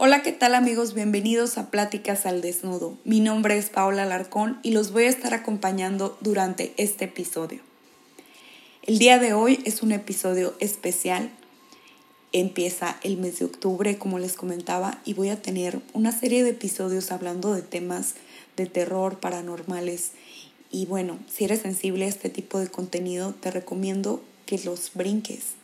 Hola, ¿qué tal amigos? Bienvenidos a Pláticas al Desnudo. Mi nombre es Paola Alarcón y los voy a estar acompañando durante este episodio. El día de hoy es un episodio especial. Empieza el mes de octubre, como les comentaba, y voy a tener una serie de episodios hablando de temas de terror, paranormales. Y bueno, si eres sensible a este tipo de contenido, te recomiendo que los brinques.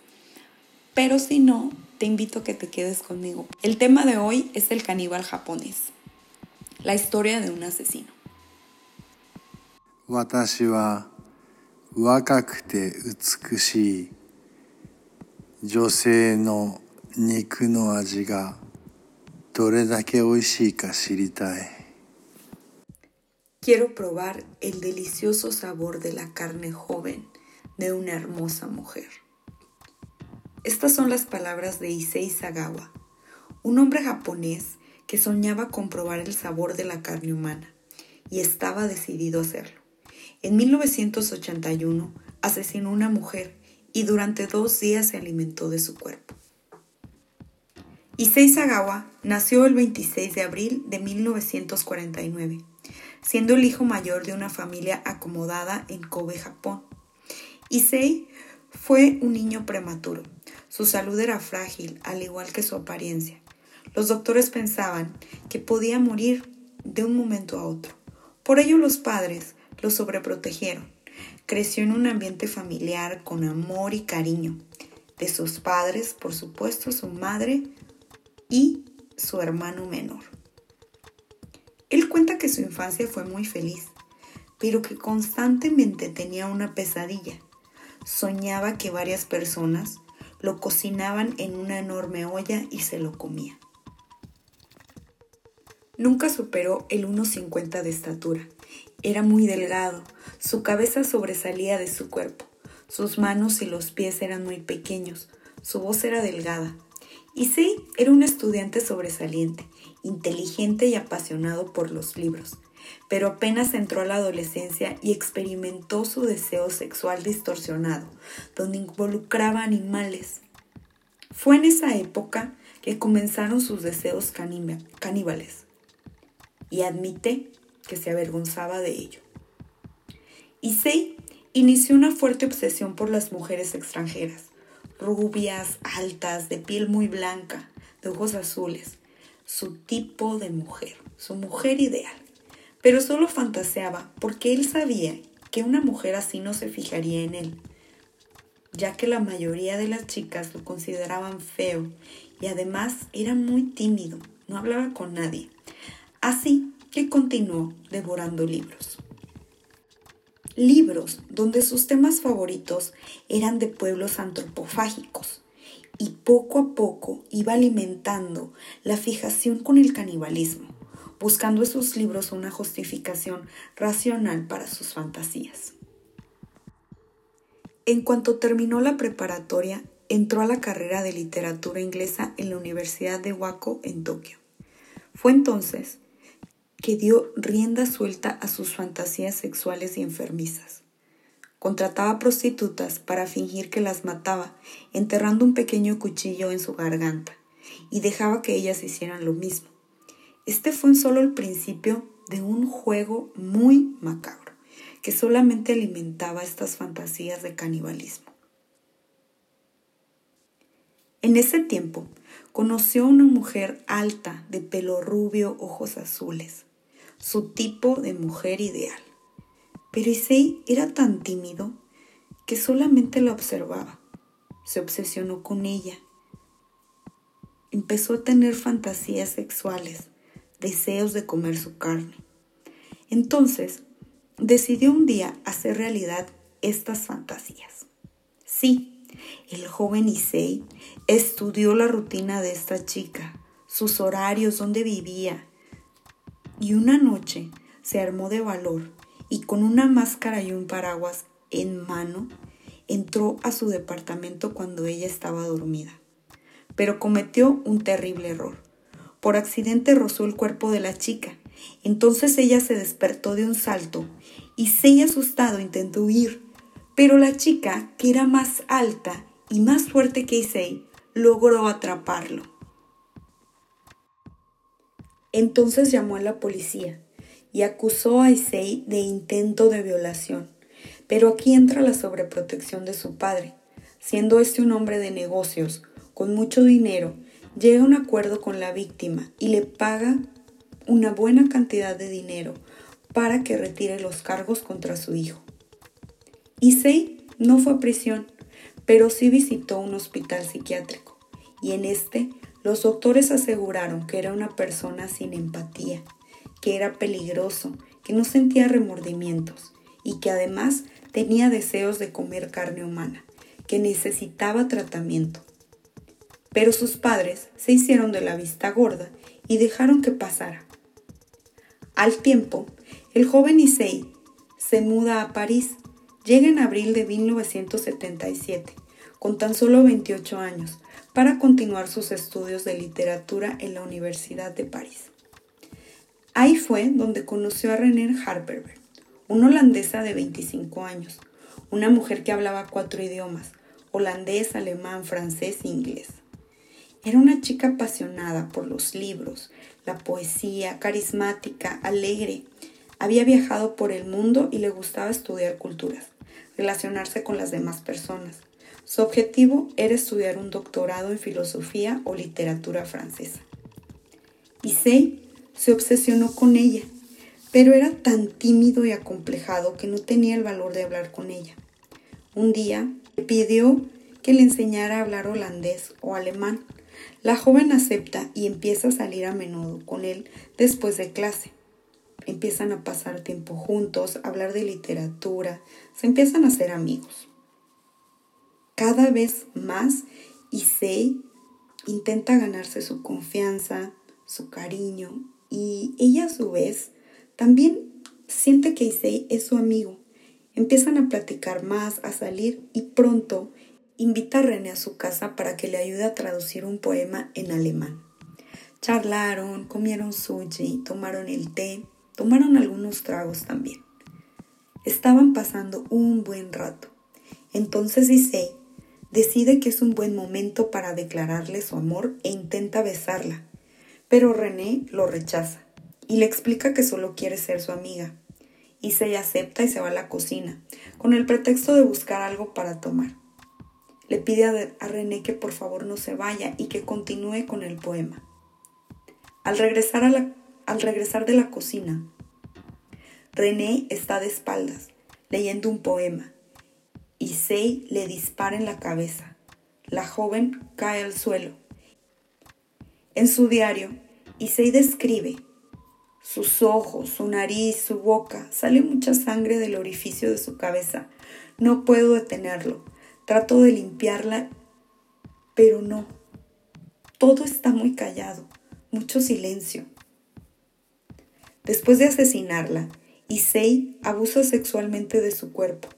Pero si no, te invito a que te quedes conmigo. El tema de hoy es el caníbal japonés, la historia de un asesino. 私は若くて美しい女性の肉の味がどれだけ美味しいか知りたい。 Quiero probar el delicioso sabor de la carne joven de una hermosa mujer. Estas son las palabras de Issei Sagawa, un hombre japonés que soñaba con probar el sabor de la carne humana y estaba decidido a hacerlo. En 1981 asesinó a una mujer y durante dos días se alimentó de su cuerpo. Issei Sagawa nació el 26 de abril de 1949, siendo el hijo mayor de una familia acomodada en Kobe, Japón. Issei fue un niño prematuro. Su salud era frágil, al igual que su apariencia. Los doctores pensaban que podía morir de un momento a otro. Por ello los padres lo sobreprotegieron. Creció en un ambiente familiar con amor y cariño. De sus padres, por supuesto, su madre y su hermano menor. Él cuenta que su infancia fue muy feliz, pero que constantemente tenía una pesadilla. Soñaba que varias personas lo cocinaban en una enorme olla y se lo comía. Nunca superó el 1,50 de estatura. Era muy delgado, su cabeza sobresalía de su cuerpo, sus manos y los pies eran muy pequeños, su voz era delgada. Issei era un estudiante sobresaliente, inteligente y apasionado por los libros, pero apenas entró a la adolescencia y experimentó su deseo sexual distorsionado, donde involucraba animales. Fue en esa época que comenzaron sus deseos caníbales y admite que se avergonzaba de ello. Issei inició una fuerte obsesión por las mujeres extranjeras, rubias, altas, de piel muy blanca, de ojos azules, su tipo de mujer, su mujer ideal. Pero solo fantaseaba porque él sabía que una mujer así no se fijaría en él, ya que la mayoría de las chicas lo consideraban feo y además era muy tímido, no hablaba con nadie. Así que continuó devorando libros. Libros donde sus temas favoritos eran de pueblos antropofágicos y poco a poco iba alimentando la fijación con el canibalismo, buscando en sus libros una justificación racional para sus fantasías. En cuanto terminó la preparatoria, entró a la carrera de literatura inglesa en la Universidad de Wako en Tokio. Fue entonces que dio rienda suelta a sus fantasías sexuales y enfermizas. Contrataba prostitutas para fingir que las mataba, enterrando un pequeño cuchillo en su garganta, y dejaba que ellas hicieran lo mismo. Este fue solo el principio de un juego muy macabro, que solamente alimentaba estas fantasías de canibalismo. En ese tiempo, conoció a una mujer alta, de pelo rubio, ojos azules, su tipo de mujer ideal. Pero Issei era tan tímido que solamente la observaba. Se obsesionó con ella. Empezó a tener fantasías sexuales, deseos de comer su carne. Entonces, decidió un día hacer realidad estas fantasías. Sí, el joven Issei estudió la rutina de esta chica, sus horarios, dónde vivía, y una noche se armó de valor y con una máscara y un paraguas en mano entró a su departamento cuando ella estaba dormida. Pero cometió un terrible error. Por accidente rozó el cuerpo de la chica. Entonces ella se despertó de un salto y se asustado intentó huir. Pero la chica, que era más alta y más fuerte que Issei, logró atraparlo. Entonces llamó a la policía y acusó a Issei de intento de violación. Pero aquí entra la sobreprotección de su padre. Siendo este un hombre de negocios, con mucho dinero, llega a un acuerdo con la víctima y le paga una buena cantidad de dinero para que retire los cargos contra su hijo. Issei no fue a prisión, pero sí visitó un hospital psiquiátrico y en este los doctores aseguraron que era una persona sin empatía, que era peligroso, que no sentía remordimientos y que además tenía deseos de comer carne humana, que necesitaba tratamiento. Pero sus padres se hicieron de la vista gorda y dejaron que pasara. Al tiempo, el joven Issei se muda a París Llega en abril de 1977, con tan solo 28 años, para continuar sus estudios de literatura en la Universidad de París. Ahí fue donde conoció a René Harperberg, una holandesa de 25 años, una mujer que hablaba cuatro idiomas, holandés, alemán, francés e inglés. Era una chica apasionada por los libros, la poesía, carismática, alegre. Había viajado por el mundo y le gustaba estudiar culturas relacionarse con las demás personas. Su objetivo era estudiar un doctorado en filosofía o literatura francesa. Issei se obsesionó con ella, pero era tan tímido y acomplejado que no tenía el valor de hablar con ella. Un día le pidió que le enseñara a hablar holandés o alemán. La joven acepta y empieza a salir a menudo con él después de clase empiezan a pasar tiempo juntos, a hablar de literatura, se empiezan a ser amigos. Cada vez más Issei intenta ganarse su confianza, su cariño y ella a su vez también siente que Issei es su amigo. Empiezan a platicar más, a salir y pronto invita a René a su casa para que le ayude a traducir un poema en alemán. Charlaron, comieron sushi, tomaron el té Tomaron algunos tragos también. Estaban pasando un buen rato. Entonces Issei decide que es un buen momento para declararle su amor e intenta besarla. Pero René lo rechaza y le explica que solo quiere ser su amiga. Issei acepta y se va a la cocina, con el pretexto de buscar algo para tomar. Le pide a, René que por favor no se vaya y que continúe con el poema. Al regresar de la cocina, René está de espaldas, leyendo un poema, y Sei le dispara en la cabeza. La joven cae al suelo. En su diario, Issei describe sus ojos, su nariz, su boca. Sale mucha sangre del orificio de su cabeza. No puedo detenerlo. Trato de limpiarla, pero no. Todo está muy callado, mucho silencio. Después de asesinarla, Issei abusa sexualmente de su cuerpo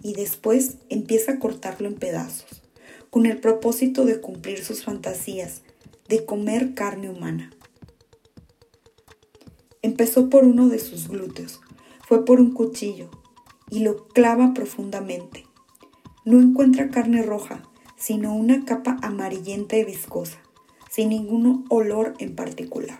y después empieza a cortarlo en pedazos, con el propósito de cumplir sus fantasías de comer carne humana. Empezó por uno de sus glúteos, fue por un cuchillo y lo clava profundamente. No encuentra carne roja, sino una capa amarillenta y viscosa, sin ningún olor en particular.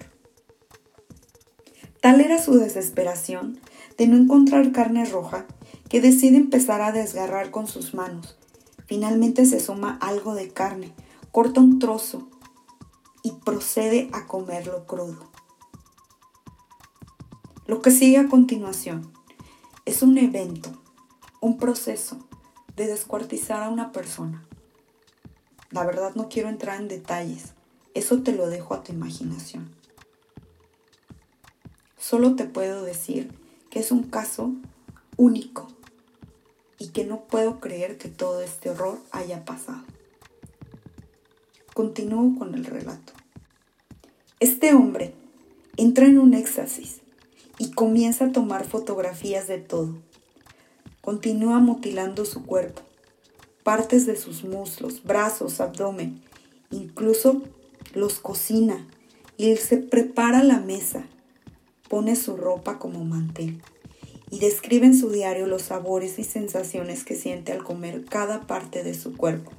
Tal era su desesperación de no encontrar carne roja que decide empezar a desgarrar con sus manos. Finalmente se suma algo de carne, corta un trozo y procede a comerlo crudo. Lo que sigue a continuación es un evento, un proceso de descuartizar a una persona. La verdad no quiero entrar en detalles, eso te lo dejo a tu imaginación. Solo te puedo decir que es un caso único y que no puedo creer que todo este horror haya pasado. Continúo con el relato. Este hombre entra en un éxtasis y comienza a tomar fotografías de todo. Continúa mutilando su cuerpo, partes de sus muslos, brazos, abdomen, incluso los cocina y él se prepara la mesa, pone su ropa como mantel y describe en su diario los sabores y sensaciones que siente al comer cada parte de su cuerpo.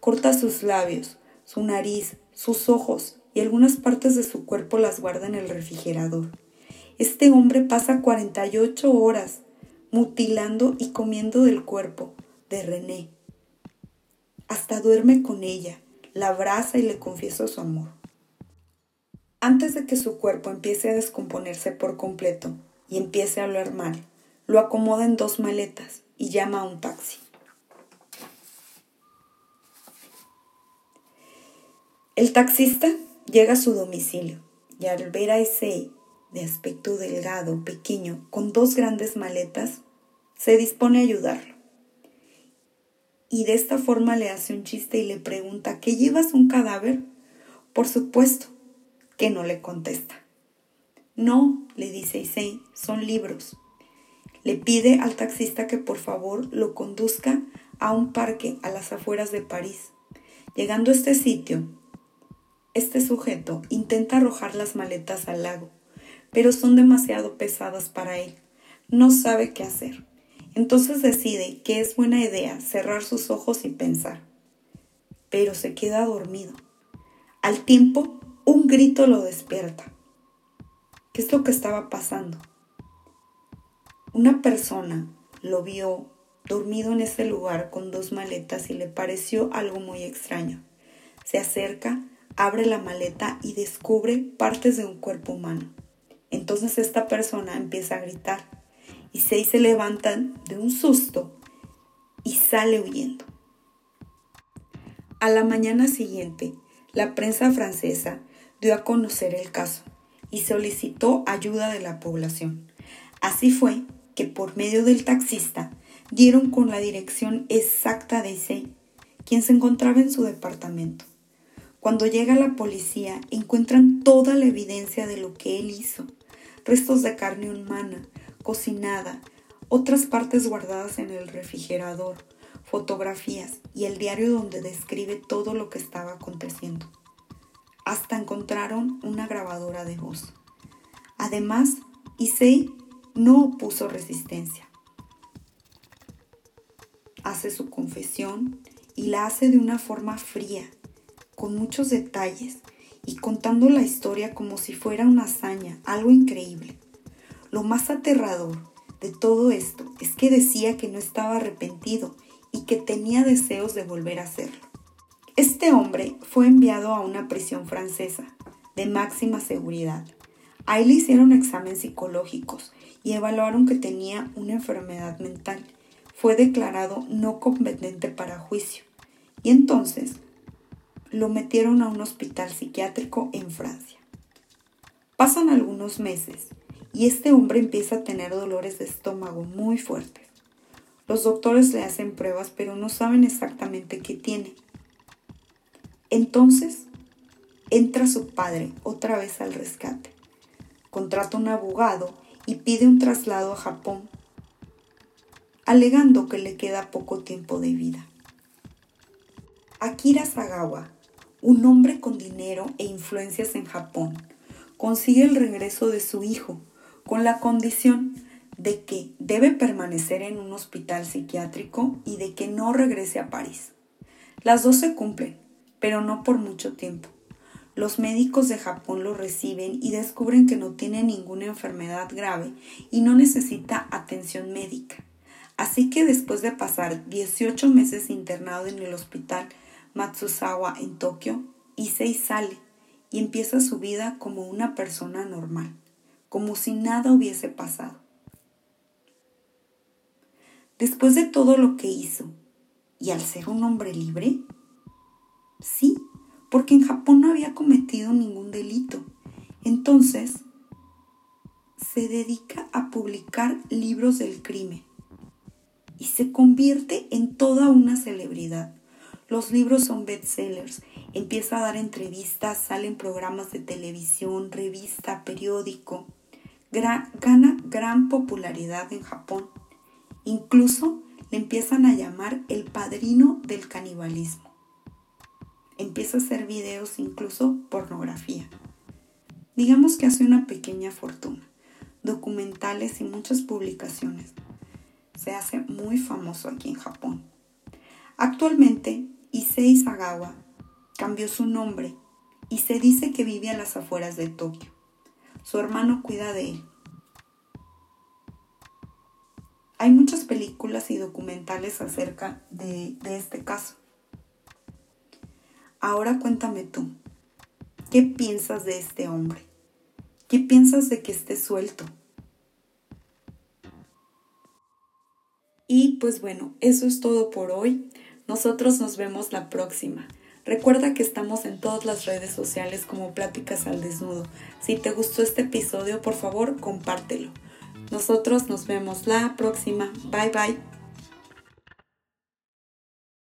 Corta sus labios, su nariz, sus ojos y algunas partes de su cuerpo las guarda en el refrigerador. Este hombre pasa 48 horas mutilando y comiendo del cuerpo de René. Hasta duerme con ella, la abraza y le confiesa su amor. Antes de que su cuerpo empiece a descomponerse por completo y empiece a hablar mal, lo acomoda en dos maletas y llama a un taxi. El taxista llega a su domicilio y al ver a ese de aspecto delgado, pequeño, con dos grandes maletas, se dispone a ayudarlo. Y de esta forma le hace un chiste y le pregunta, ¿qué llevas un cadáver? Por supuesto que no le contesta. No, le dice Issei, son libros. Le pide al taxista que por favor lo conduzca a un parque a las afueras de París. Llegando a este sitio, este sujeto intenta arrojar las maletas al lago, pero son demasiado pesadas para él. No sabe qué hacer. Entonces decide que es buena idea cerrar sus ojos y pensar. Pero se queda dormido. Al tiempo, un grito lo despierta. ¿Qué es lo que estaba pasando? Una persona lo vio dormido en ese lugar con dos maletas y le pareció algo muy extraño. Se acerca, abre la maleta y descubre partes de un cuerpo humano. Entonces esta persona empieza a gritar y seis se levantan de un susto y sale huyendo. A la mañana siguiente, la prensa francesa dio a conocer el caso y solicitó ayuda de la población. Así fue que por medio del taxista dieron con la dirección exacta de Issei, quien se encontraba en su departamento. Cuando llega la policía encuentran toda la evidencia de lo que él hizo, restos de carne humana, cocinada, otras partes guardadas en el refrigerador, fotografías y el diario donde describe todo lo que estaba aconteciendo. Hasta encontraron una grabadora de voz. Además, Issei no opuso resistencia. Hace su confesión y la hace de una forma fría, con muchos detalles y contando la historia como si fuera una hazaña, algo increíble. Lo más aterrador de todo esto es que decía que no estaba arrepentido y que tenía deseos de volver a hacerlo. Este hombre fue enviado a una prisión francesa de máxima seguridad. Ahí le hicieron exámenes psicológicos y evaluaron que tenía una enfermedad mental. Fue declarado no competente para juicio y entonces lo metieron a un hospital psiquiátrico en Francia. Pasan algunos meses y este hombre empieza a tener dolores de estómago muy fuertes. Los doctores le hacen pruebas pero no saben exactamente qué tiene. Entonces entra su padre otra vez al rescate. Contrata un abogado y pide un traslado a Japón, alegando que le queda poco tiempo de vida. Akira Sagawa, un hombre con dinero e influencias en Japón, consigue el regreso de su hijo, con la condición de que debe permanecer en un hospital psiquiátrico y de que no regrese a París. Las dos se cumplen, pero no por mucho tiempo. Los médicos de Japón lo reciben y descubren que no tiene ninguna enfermedad grave y no necesita atención médica. Así que después de pasar 18 meses internado en el hospital Matsusawa en Tokio, Issei sale y empieza su vida como una persona normal como si nada hubiese pasado. Después de todo lo que hizo, y al ser un hombre libre, sí, porque en Japón no había cometido ningún delito. Entonces, se dedica a publicar libros del crimen y se convierte en toda una celebridad. Los libros son bestsellers, empieza a dar entrevistas, salen programas de televisión, revista, periódico gana gran popularidad en Japón. Incluso le empiezan a llamar el padrino del canibalismo. Empieza a hacer videos, incluso pornografía. Digamos que hace una pequeña fortuna, documentales y muchas publicaciones. Se hace muy famoso aquí en Japón. Actualmente, Issei Sagawa cambió su nombre y se dice que vive a las afueras de Tokio. Su hermano cuida de él. Hay muchas películas y documentales acerca de, de este caso. Ahora cuéntame tú, ¿qué piensas de este hombre? ¿Qué piensas de que esté suelto? Y pues bueno, eso es todo por hoy. Nosotros nos vemos la próxima. Recuerda que estamos en todas las redes sociales como Pláticas al Desnudo. Si te gustó este episodio, por favor, compártelo. Nosotros nos vemos la próxima. Bye bye.